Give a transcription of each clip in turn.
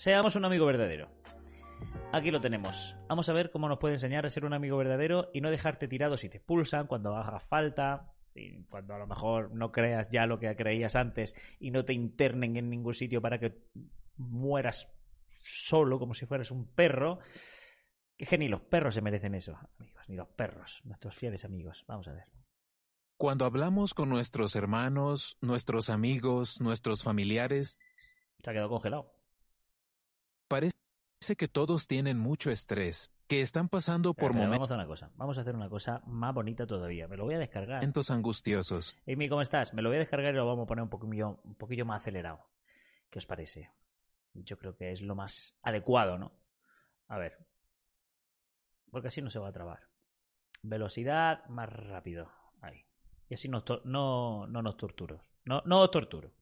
Seamos un amigo verdadero. Aquí lo tenemos. Vamos a ver cómo nos puede enseñar a ser un amigo verdadero y no dejarte tirado si te expulsan, cuando haga falta, y cuando a lo mejor no creas ya lo que creías antes y no te internen en ningún sitio para que mueras solo como si fueras un perro. Que ni los perros se merecen eso, amigos, ni los perros, nuestros fieles amigos. Vamos a ver. Cuando hablamos con nuestros hermanos, nuestros amigos, nuestros familiares, Se ha quedado congelado. Parece que todos tienen mucho estrés, que están pasando por momentos vamos a hacer una cosa. Vamos a hacer una cosa más bonita todavía. Me lo voy a descargar. angustiosos. Amy, ¿cómo estás? Me lo voy a descargar y lo vamos a poner un poquillo, un poquillo más acelerado. ¿Qué os parece? Yo creo que es lo más adecuado, ¿no? A ver. Porque así no se va a trabar. Velocidad más rápido. Ahí. Y así to- no, no nos torturo. No, no os torturo.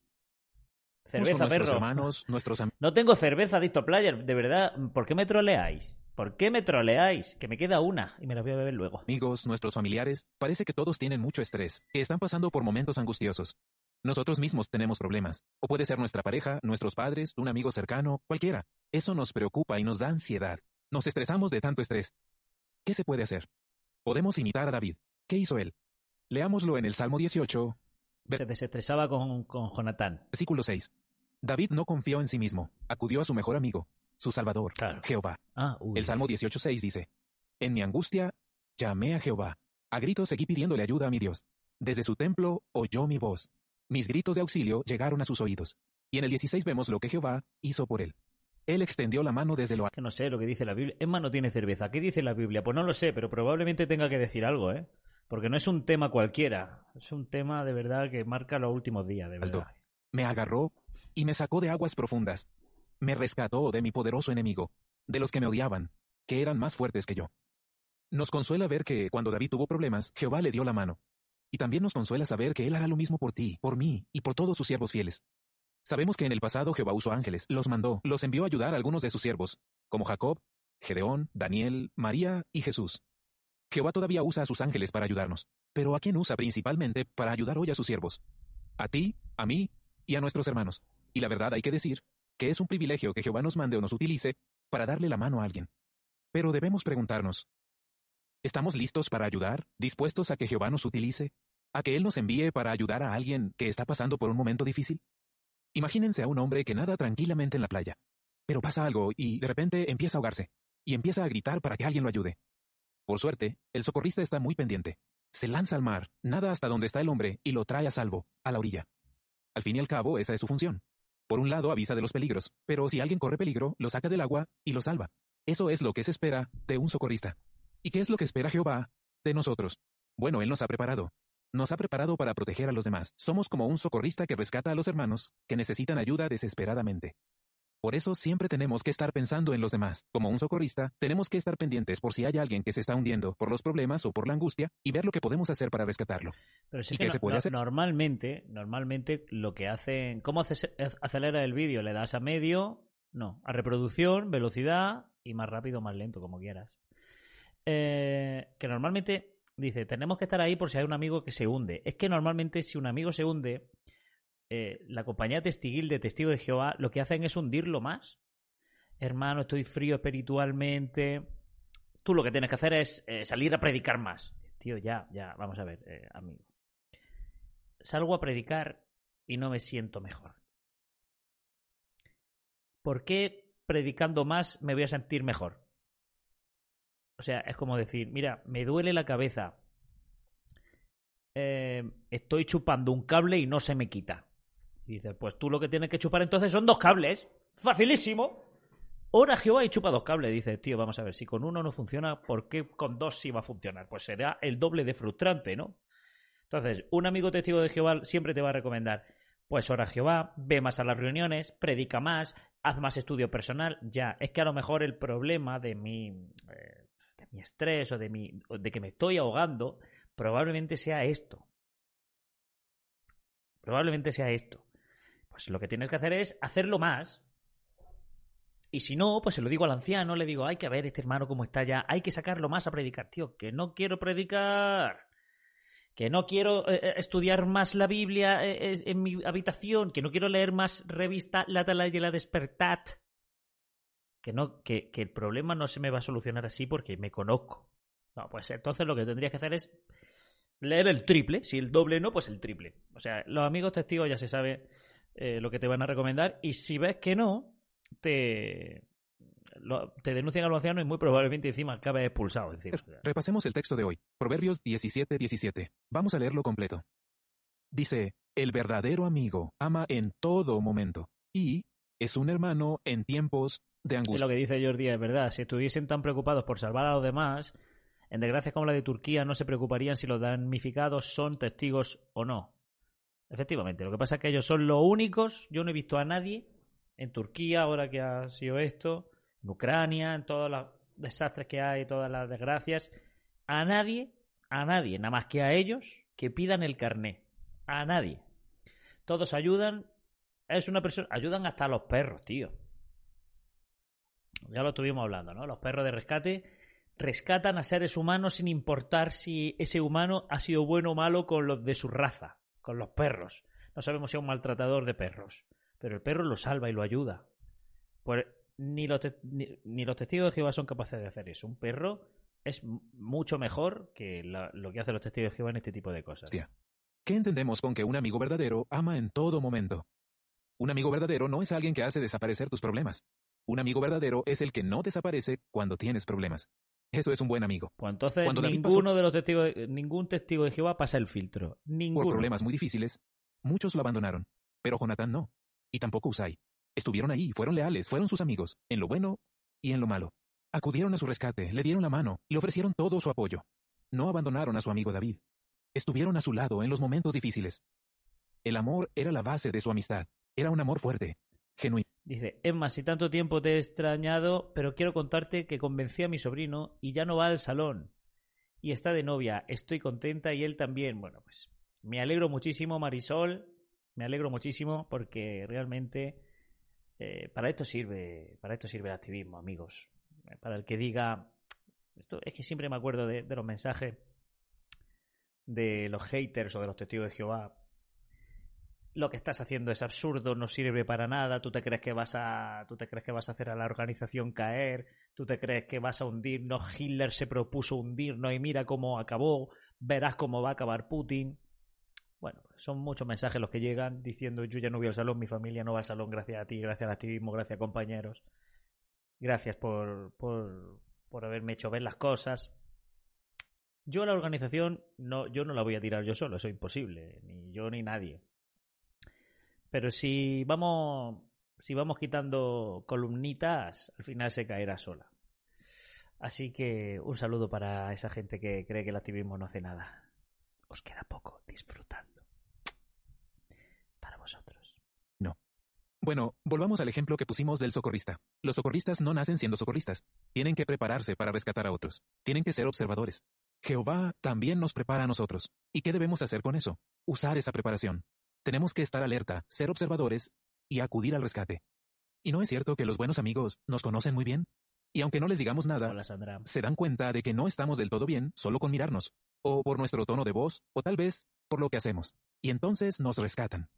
Cerveza, nuestros hermanos, nuestros No tengo cerveza, Dicto Player. De verdad, ¿por qué me troleáis? ¿Por qué me troleáis? Que me queda una y me la voy a beber luego. amigos, nuestros familiares, parece que todos tienen mucho estrés, que están pasando por momentos angustiosos. Nosotros mismos tenemos problemas, o puede ser nuestra pareja, nuestros padres, un amigo cercano, cualquiera. Eso nos preocupa y nos da ansiedad. Nos estresamos de tanto estrés. ¿Qué se puede hacer? Podemos imitar a David. ¿Qué hizo él? Leámoslo en el Salmo 18, Se desestresaba con, con Jonatán. versículo 6. David no confió en sí mismo, acudió a su mejor amigo, su Salvador, Claro. Jehová. Ah. El Salmo 18.6 dice, En mi angustia, llamé a Jehová. A gritos seguí pidiéndole ayuda a mi Dios. Desde su templo oyó mi voz. Mis gritos de auxilio llegaron a sus oídos. Y en el 16 vemos lo que Jehová hizo por él. Él extendió la mano desde lo alto. Que no sé lo que dice la Biblia. Emma no tiene cerveza. ¿Qué dice la Biblia? Pues no lo sé, pero probablemente tenga que decir algo, ¿eh? Porque no es un tema cualquiera. Es un tema de verdad que marca los últimos días, de Alto. verdad. Me agarró y me sacó de aguas profundas. Me rescató de mi poderoso enemigo, de los que me odiaban, que eran más fuertes que yo. Nos consuela ver que cuando David tuvo problemas, Jehová le dio la mano. Y también nos consuela saber que Él hará lo mismo por ti, por mí y por todos sus siervos fieles. Sabemos que en el pasado Jehová usó ángeles, los mandó, los envió a ayudar a algunos de sus siervos, como Jacob, Gedeón, Daniel, María y Jesús. Jehová todavía usa a sus ángeles para ayudarnos, pero ¿a quién usa principalmente para ayudar hoy a sus siervos? A ti, a mí y a nuestros hermanos. Y la verdad hay que decir que es un privilegio que Jehová nos mande o nos utilice para darle la mano a alguien. Pero debemos preguntarnos, ¿estamos listos para ayudar, dispuestos a que Jehová nos utilice, a que Él nos envíe para ayudar a alguien que está pasando por un momento difícil? Imagínense a un hombre que nada tranquilamente en la playa, pero pasa algo y de repente empieza a ahogarse, y empieza a gritar para que alguien lo ayude. Por suerte, el socorrista está muy pendiente. Se lanza al mar, nada hasta donde está el hombre y lo trae a salvo, a la orilla. Al fin y al cabo, esa es su función. Por un lado, avisa de los peligros, pero si alguien corre peligro, lo saca del agua y lo salva. Eso es lo que se espera de un socorrista. ¿Y qué es lo que espera Jehová de nosotros? Bueno, Él nos ha preparado. Nos ha preparado para proteger a los demás. Somos como un socorrista que rescata a los hermanos que necesitan ayuda desesperadamente. Por eso siempre tenemos que estar pensando en los demás. Como un socorrista, tenemos que estar pendientes por si hay alguien que se está hundiendo por los problemas o por la angustia y ver lo que podemos hacer para rescatarlo. Pero sí ¿Y que no- se puede no- hacer? normalmente, normalmente lo que hacen, ¿cómo haces- acelera el vídeo? Le das a medio, no, a reproducción, velocidad y más rápido, más lento, como quieras. Eh, que normalmente dice, tenemos que estar ahí por si hay un amigo que se hunde. Es que normalmente si un amigo se hunde, eh, la compañía testiguil de Testigo de Jehová lo que hacen es hundirlo más. Hermano, estoy frío espiritualmente. Tú lo que tienes que hacer es eh, salir a predicar más. Tío, ya, ya, vamos a ver, eh, amigo. Salgo a predicar y no me siento mejor. ¿Por qué predicando más me voy a sentir mejor? O sea, es como decir, mira, me duele la cabeza. Estoy chupando un cable y no se me quita. Dices, pues tú lo que tienes que chupar entonces son dos cables. Facilísimo. Ora Jehová y chupa dos cables. Dices, tío, vamos a ver, si con uno no funciona, ¿por qué con dos sí va a funcionar? Pues será el doble de frustrante, ¿no? Entonces, un amigo testigo de Jehová siempre te va a recomendar, pues ora Jehová, ve más a las reuniones, predica más, haz más estudio personal, ya. Es que a lo mejor el problema de mi, eh, de mi estrés o de, mi, de que me estoy ahogando probablemente sea esto. Probablemente sea esto. Pues lo que tienes que hacer es hacerlo más. Y si no, pues se lo digo al anciano, le digo, hay que ver este hermano cómo está ya, hay que sacarlo más a predicar, tío, que no quiero predicar que no quiero eh, eh, estudiar más la Biblia eh, en mi habitación, que no quiero leer más revista La Tala y la Despertat. Que, no, que, el problema no se me va a solucionar así porque me conozco. No, pues entonces lo que tendrías que hacer es leer el triple. Si el doble no, pues el triple. O sea, los amigos testigos ya se sabe lo que te van a recomendar. Y si ves que no, te, te denuncian al anciano y muy probablemente encima acabe expulsado. Repasemos el texto de hoy. Proverbios 17, 17. Vamos a leerlo completo. Dice, el verdadero amigo ama en todo momento y es un hermano en tiempos de angustia. Es lo que dice Jordi, es verdad. Si estuviesen tan preocupados por salvar a los demás, en desgracias como la de Turquía no se preocuparían si los damnificados son testigos o no. Efectivamente, lo que pasa es que ellos son los únicos, yo no he visto a nadie en Turquía, ahora que ha sido esto, en Ucrania, en todos los desastres que hay, todas las desgracias, a nadie, a nadie, nada más que a ellos, que pidan el carné. A nadie. Todos ayudan. Es una persona. Ayudan hasta a los perros, tío. Ya lo estuvimos hablando, ¿no? Los perros de rescate rescatan a seres humanos sin importar si ese humano ha sido bueno o malo con los de su raza, con los perros. No sabemos si es un maltratador de perros, pero el perro lo salva y lo ayuda. Pues ni los, ni, los testigos de Jehová son capaces de hacer eso. Un perro es mucho mejor que lo que hacen los testigos de Jehová en este tipo de cosas. ¿Qué entendemos con que un amigo verdadero ama en todo momento? Un amigo verdadero no es alguien que hace desaparecer tus problemas. Un amigo verdadero es el que no desaparece cuando tienes problemas. Eso es un buen amigo. Pues entonces ninguno de los testigos, ningún testigo de Jehová pasa el filtro. Ninguno. Por problemas muy difíciles, muchos lo abandonaron, pero Jonatán no, y tampoco Usai. Estuvieron ahí, fueron leales, fueron sus amigos, en lo bueno y en lo malo. Acudieron a su rescate, le dieron la mano, le ofrecieron todo su apoyo. No abandonaron a su amigo David. Estuvieron a su lado en los momentos difíciles. El amor era la base de su amistad. Era un amor fuerte, Dice, Emma, si tanto tiempo te he extrañado, pero quiero contarte que convencí a mi sobrino y ya no va al salón. Y está de novia. Estoy contenta y él también. Bueno, pues me alegro muchísimo, Marisol. Me alegro muchísimo porque realmente eh, para esto sirve, para esto sirve el activismo, amigos. Para el que diga, esto es que siempre me acuerdo de, los mensajes de los haters o de los testigos de Jehová. Lo que estás haciendo es absurdo, no sirve para nada. Tú te crees que vas a, tú te crees que vas a hacer a la organización caer. Tú te crees que vas a hundirnos. Hitler se propuso hundirnos y mira cómo acabó. Verás cómo va a acabar Putin. Bueno, son muchos mensajes los que llegan diciendo yo ya no voy al salón, mi familia no va al salón gracias a ti, gracias al activismo, gracias a compañeros. Gracias por, por, por haberme hecho ver las cosas. Yo la organización no, yo no la voy a tirar yo solo, eso es imposible, ni yo ni nadie. Pero si vamos, si vamos quitando columnitas, al final se caerá sola. Así que un saludo para esa gente que cree que el activismo no hace nada. Os queda poco, disfrutad. Bueno, volvamos al ejemplo que pusimos del socorrista. Los socorristas no nacen siendo socorristas. Tienen que prepararse para rescatar a otros. Tienen que ser observadores. Jehová también nos prepara a nosotros. ¿Y qué debemos hacer con eso? Usar esa preparación. Tenemos que estar alerta, ser observadores y acudir al rescate. ¿Y no es cierto que los buenos amigos nos conocen muy bien? Y aunque no les digamos nada, se dan cuenta de que no estamos del todo bien solo con mirarnos, o por nuestro tono de voz, o tal vez por lo que hacemos. Y entonces nos rescatan.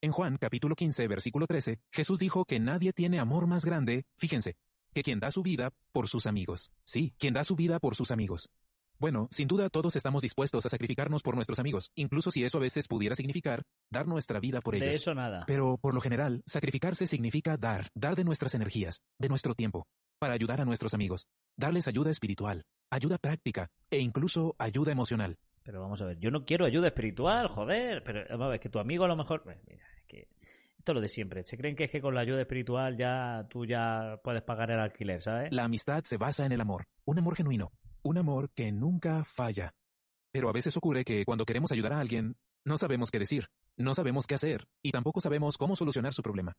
En Juan capítulo 15, versículo 13, Jesús dijo que nadie tiene amor más grande, fíjense, que quien da su vida por sus amigos. Sí, quien da su vida por sus amigos. Bueno, sin duda todos estamos dispuestos a sacrificarnos por nuestros amigos, incluso si eso a veces pudiera significar dar nuestra vida por ellos. De eso nada. Pero por lo general, sacrificarse significa dar, dar de nuestras energías, de nuestro tiempo, para ayudar a nuestros amigos, darles ayuda espiritual, ayuda práctica e incluso ayuda emocional. Pero vamos a ver, yo no quiero ayuda espiritual, joder, pero vamos a ver, que tu amigo a lo mejor... Mira, es que esto es lo de siempre. Se creen que es que con la ayuda espiritual ya tú ya puedes pagar el alquiler, ¿sabes? La amistad se basa en el amor, un amor genuino, un amor que nunca falla. Pero a veces ocurre que cuando queremos ayudar a alguien, no sabemos qué decir, no sabemos qué hacer y tampoco sabemos cómo solucionar su problema.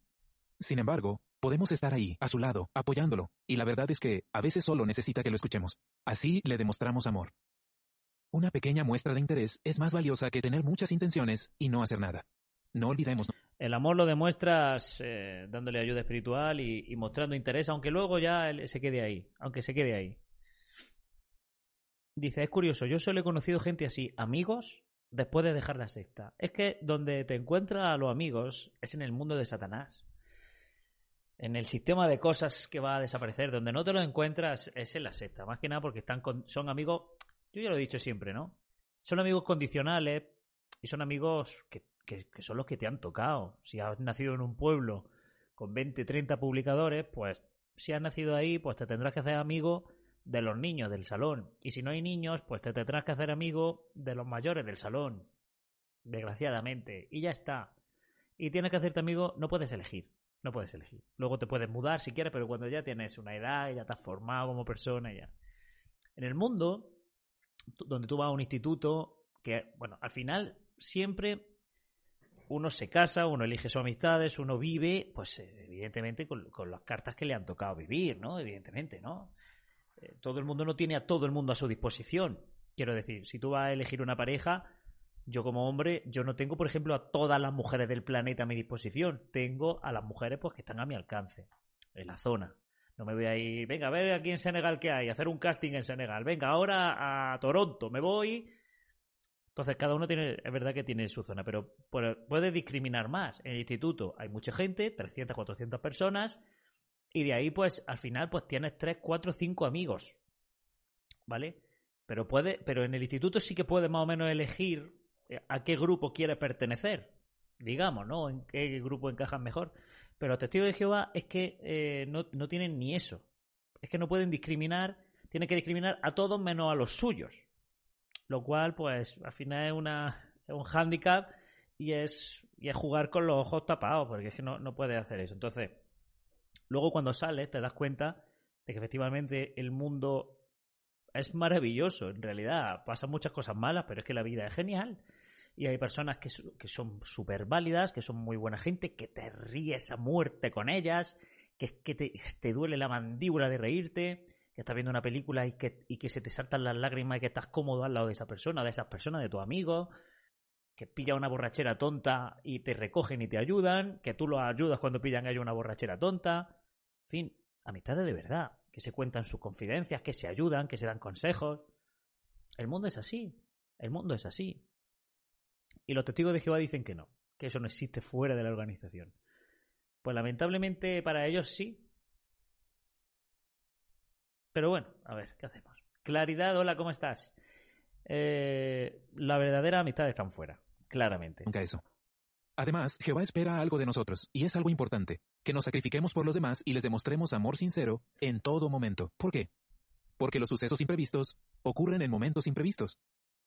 Sin embargo, podemos estar ahí, a su lado, apoyándolo, y la verdad es que, a veces solo necesita que lo escuchemos. Así le demostramos amor. Una pequeña muestra de interés es más valiosa que tener muchas intenciones y no hacer nada. No olvidemos. El amor lo demuestras eh, dándole ayuda espiritual y, mostrando interés, aunque luego ya se quede ahí, aunque se quede ahí. Dice, es curioso, yo solo he conocido gente así, amigos, después de dejar la secta. Es que donde te encuentras a los amigos es en el mundo de Satanás. En el sistema de cosas que va a desaparecer, donde no te lo encuentras es en la secta. Más que nada porque están son amigos, yo ya lo he dicho siempre, ¿no? Son amigos condicionales y son amigos que que, son los que te han tocado. Si has nacido en un pueblo con 20, 30 publicadores, pues si has nacido ahí, pues te tendrás que hacer amigo de los niños del salón. Y si no hay niños, pues te tendrás que hacer amigo de los mayores del salón. Desgraciadamente. Y ya está. Y tienes que hacerte amigo, no puedes elegir. No puedes elegir. Luego te puedes mudar si quieres, pero cuando ya tienes una edad ya te has formado como persona, ya. En el mundo, donde tú vas a un instituto, que, bueno, al final siempre uno se casa, uno elige sus amistades, uno vive, pues evidentemente con, las cartas que le han tocado vivir, ¿no? Evidentemente, ¿no? Eh, todo el mundo no tiene a todo el mundo a su disposición. Quiero decir, si tú vas a elegir una pareja, yo como hombre, yo no tengo, por ejemplo, a todas las mujeres del planeta a mi disposición. Tengo a las mujeres pues que están a mi alcance, en la zona. No me voy a ir, venga, a ver aquí en Senegal qué hay, hacer un casting en Senegal. Venga, ahora a Toronto, me voy entonces, cada uno tiene, es verdad que tiene su zona, pero puede discriminar más. En el instituto hay mucha gente, 300, 400 personas, y de ahí, pues, al final, pues tienes 3, 4, 5 amigos. ¿Vale? Pero puede, pero en el instituto sí que puedes más o menos elegir eh, a qué grupo quieres pertenecer. Digamos, ¿no? En qué grupo encajas mejor. Pero los testigos de Jehová es que eh, no, no tienen ni eso. Es que no pueden discriminar, tienen que discriminar a todos menos a los suyos lo cual pues al final es, una, un hándicap y es, y es jugar con los ojos tapados, porque es que no, no puedes hacer eso. Entonces, luego cuando sales te das cuenta de que efectivamente el mundo es maravilloso, en realidad pasan muchas cosas malas, pero es que la vida es genial. Y hay personas que, que son súper válidas, que son muy buena gente, que te ríes a muerte con ellas, que, que te, duele la mandíbula de reírte, que estás viendo una película y que, y que se te saltan las lágrimas y que estás cómodo al lado de esa persona, de esas personas, de tu amigo, que pilla una borrachera tonta y te recogen y te ayudan, que tú los ayudas cuando pillan ellos una borrachera tonta. Fin, amistades de verdad, que se cuentan sus confidencias, que se ayudan, que se dan consejos. El mundo es así, el mundo es así. Y los testigos de Jehová dicen que no, que eso no existe fuera de la organización. Pues lamentablemente para ellos sí, pero bueno, a ver, ¿qué hacemos? Claridad, hola, ¿cómo estás? Eh, la verdadera amistad está fuera, claramente. Nunca eso. Además, Jehová espera algo de nosotros, y es algo importante, que nos sacrifiquemos por los demás y les demostremos amor sincero en todo momento. ¿Por qué? Porque los sucesos imprevistos ocurren en momentos imprevistos.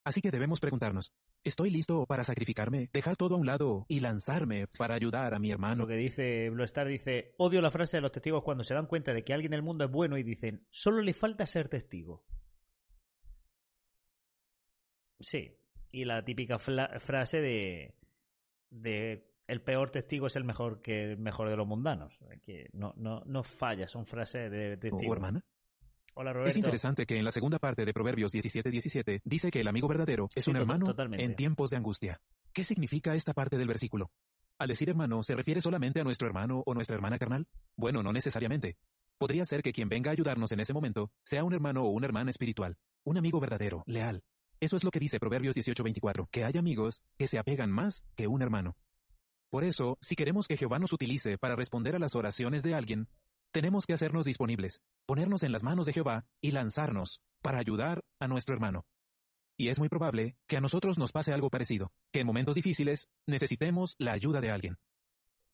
Así que debemos preguntarnos, ¿estoy listo para sacrificarme, dejar todo a un lado y lanzarme para ayudar a mi hermano? Lo que dice Blue Star dice, odio la frase de los testigos cuando se dan cuenta de que alguien en el mundo es bueno y dicen, solo le falta ser testigo. Sí, y la típica frase de, de el peor testigo es el mejor que el mejor de los mundanos. Que no, no, no falla, son frases de testigo. hermana? Es interesante que en la segunda parte de Proverbios 17:17 dice que el amigo verdadero es un hermano en tiempos de angustia. ¿Qué significa esta parte del versículo? Al decir hermano, ¿se refiere solamente a nuestro hermano o nuestra hermana carnal? Bueno, no necesariamente. Podría ser que quien venga a ayudarnos en ese momento sea un hermano o una hermana espiritual, un amigo verdadero, leal. Eso es lo que dice Proverbios 18:24, que hay amigos que se apegan más que un hermano. Por eso, si queremos que Jehová nos utilice para responder a las oraciones de alguien, tenemos que hacernos disponibles, ponernos en las manos de Jehová y lanzarnos para ayudar a nuestro hermano. Y es muy probable que a nosotros nos pase algo parecido, que en momentos difíciles necesitemos la ayuda de alguien.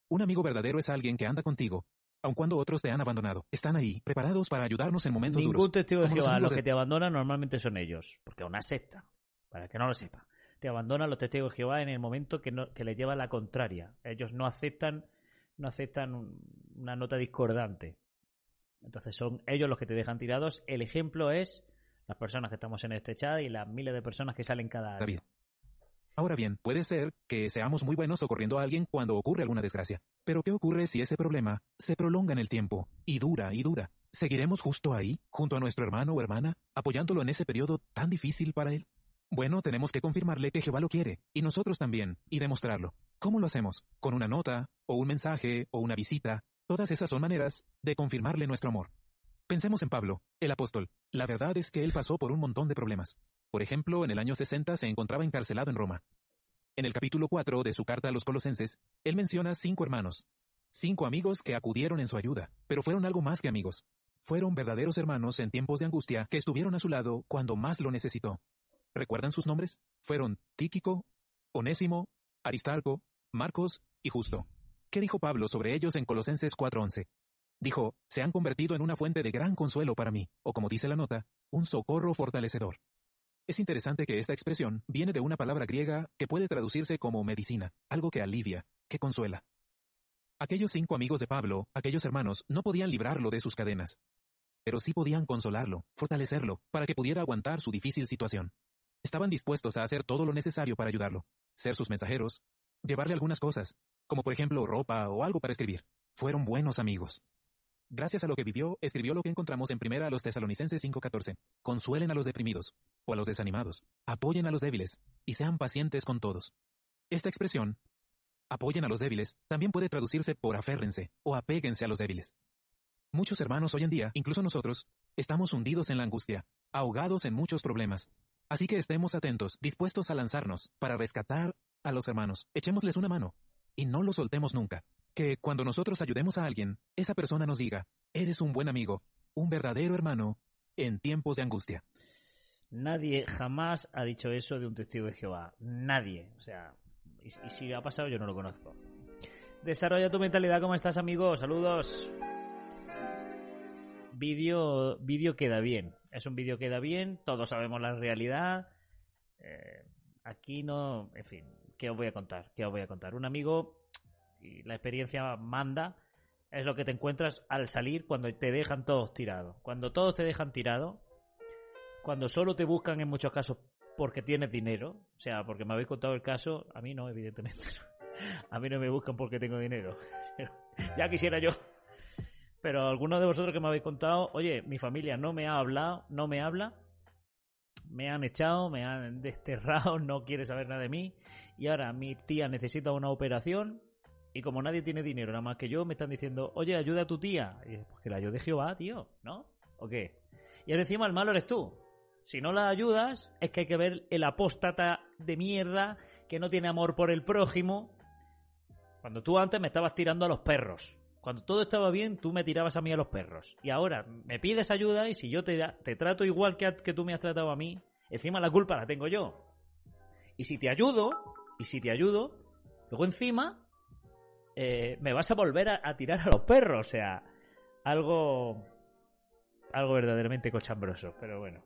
Un amigo verdadero es alguien que anda contigo, aun cuando otros te han abandonado. Están ahí, preparados para ayudarnos en momentos duros. Ningún testigo de Jehová, los que te abandonan normalmente son ellos, porque una secta, para que no lo sepa. Te abandonan los testigos de Jehová en el momento que, no, que les lleva la contraria. Ellos no aceptan no aceptan una nota discordante. Entonces son ellos los que te dejan tirados. El ejemplo es las personas que estamos en este chat y las miles de personas que salen cada año. Ahora bien, puede ser que seamos muy buenos socorriendo a alguien cuando ocurre alguna desgracia. Pero ¿qué ocurre si ese problema se prolonga en el tiempo y dura y dura? ¿Seguiremos justo ahí, junto a nuestro hermano o hermana, apoyándolo en ese periodo tan difícil para él? Bueno, tenemos que confirmarle que Jehová lo quiere, y nosotros también, y demostrarlo. ¿Cómo lo hacemos? ¿Con una nota, o un mensaje, o una visita? Todas esas son maneras de confirmarle nuestro amor. Pensemos en Pablo, el apóstol. La verdad es que él pasó por un montón de problemas. Por ejemplo, en el año 60 se encontraba encarcelado en Roma. En el capítulo 4 de su carta a los colosenses, él menciona cinco hermanos, cinco amigos que acudieron en su ayuda, pero fueron algo más que amigos. Fueron verdaderos hermanos en tiempos de angustia que estuvieron a su lado cuando más lo necesitó. ¿Recuerdan sus nombres? Fueron Tíquico, Onésimo, Aristarco, Marcos y Justo. ¿Qué dijo Pablo sobre ellos en Colosenses 4:11? Dijo, se han convertido en una fuente de gran consuelo para mí, o como dice la nota, un socorro fortalecedor. Es interesante que esta expresión viene de una palabra griega que puede traducirse como medicina, algo que alivia, que consuela. Aquellos cinco amigos de Pablo, aquellos hermanos, no podían librarlo de sus cadenas, pero sí podían consolarlo, fortalecerlo, para que pudiera aguantar su difícil situación. Estaban dispuestos a hacer todo lo necesario para ayudarlo, ser sus mensajeros, llevarle algunas cosas, como por ejemplo ropa o algo para escribir. Fueron buenos amigos. Gracias a lo que vivió, escribió lo que encontramos en primera a los tesalonicenses 5:14. Consuelen a los deprimidos, o a los desanimados, apoyen a los débiles, y sean pacientes con todos. Esta expresión, apoyen a los débiles, también puede traducirse por aférrense, o apéguense a los débiles. Muchos hermanos hoy en día, incluso nosotros, estamos hundidos en la angustia, ahogados en muchos problemas. Así que estemos atentos, dispuestos a lanzarnos, para rescatar a los hermanos. Echémosles una mano, y no los soltemos nunca. Que cuando nosotros ayudemos a alguien, esa persona nos diga, eres un buen amigo, un verdadero hermano, en tiempos de angustia. Nadie jamás ha dicho eso de un testigo de Jehová. Nadie. O sea, y, si ha pasado yo no lo conozco. Desarrolla tu mentalidad, ¿cómo estás, amigo? Saludos. Vídeo, vídeo queda bien. Es un vídeo queda bien, todos sabemos la realidad. Eh, aquí no, en fin, ¿qué os voy a contar? ¿Qué os voy a contar? Un amigo, y la experiencia manda, es lo que te encuentras al salir cuando te dejan todos tirados. Cuando todos te dejan tirado, cuando solo te buscan en muchos casos porque tienes dinero, o sea, porque me habéis contado el caso, a mí no, evidentemente. A mí no me buscan porque tengo dinero. ya quisiera yo. Pero algunos de vosotros que me habéis contado, oye, mi familia no me ha hablado, no me habla, me han echado, me han desterrado, no quiere saber nada de mí, y ahora mi tía necesita una operación, y como nadie tiene dinero nada más que yo, me están diciendo, oye, ayuda a tu tía. Y pues que la ayude Jehová, tío, ¿no? ¿O qué? Y ahora encima el malo eres tú. Si no la ayudas, es que hay que ver el apóstata de mierda que no tiene amor por el prójimo. Cuando tú antes me estabas tirando a los perros. Cuando todo estaba bien, tú me tirabas a mí a los perros. Y ahora me pides ayuda y si yo te, te trato igual que, que tú me has tratado a mí, encima la culpa la tengo yo. Y si te ayudo, y si te ayudo, luego encima eh, me vas a volver a, a, tirar a los perros. O sea, algo. Algo verdaderamente cochambroso. Pero bueno.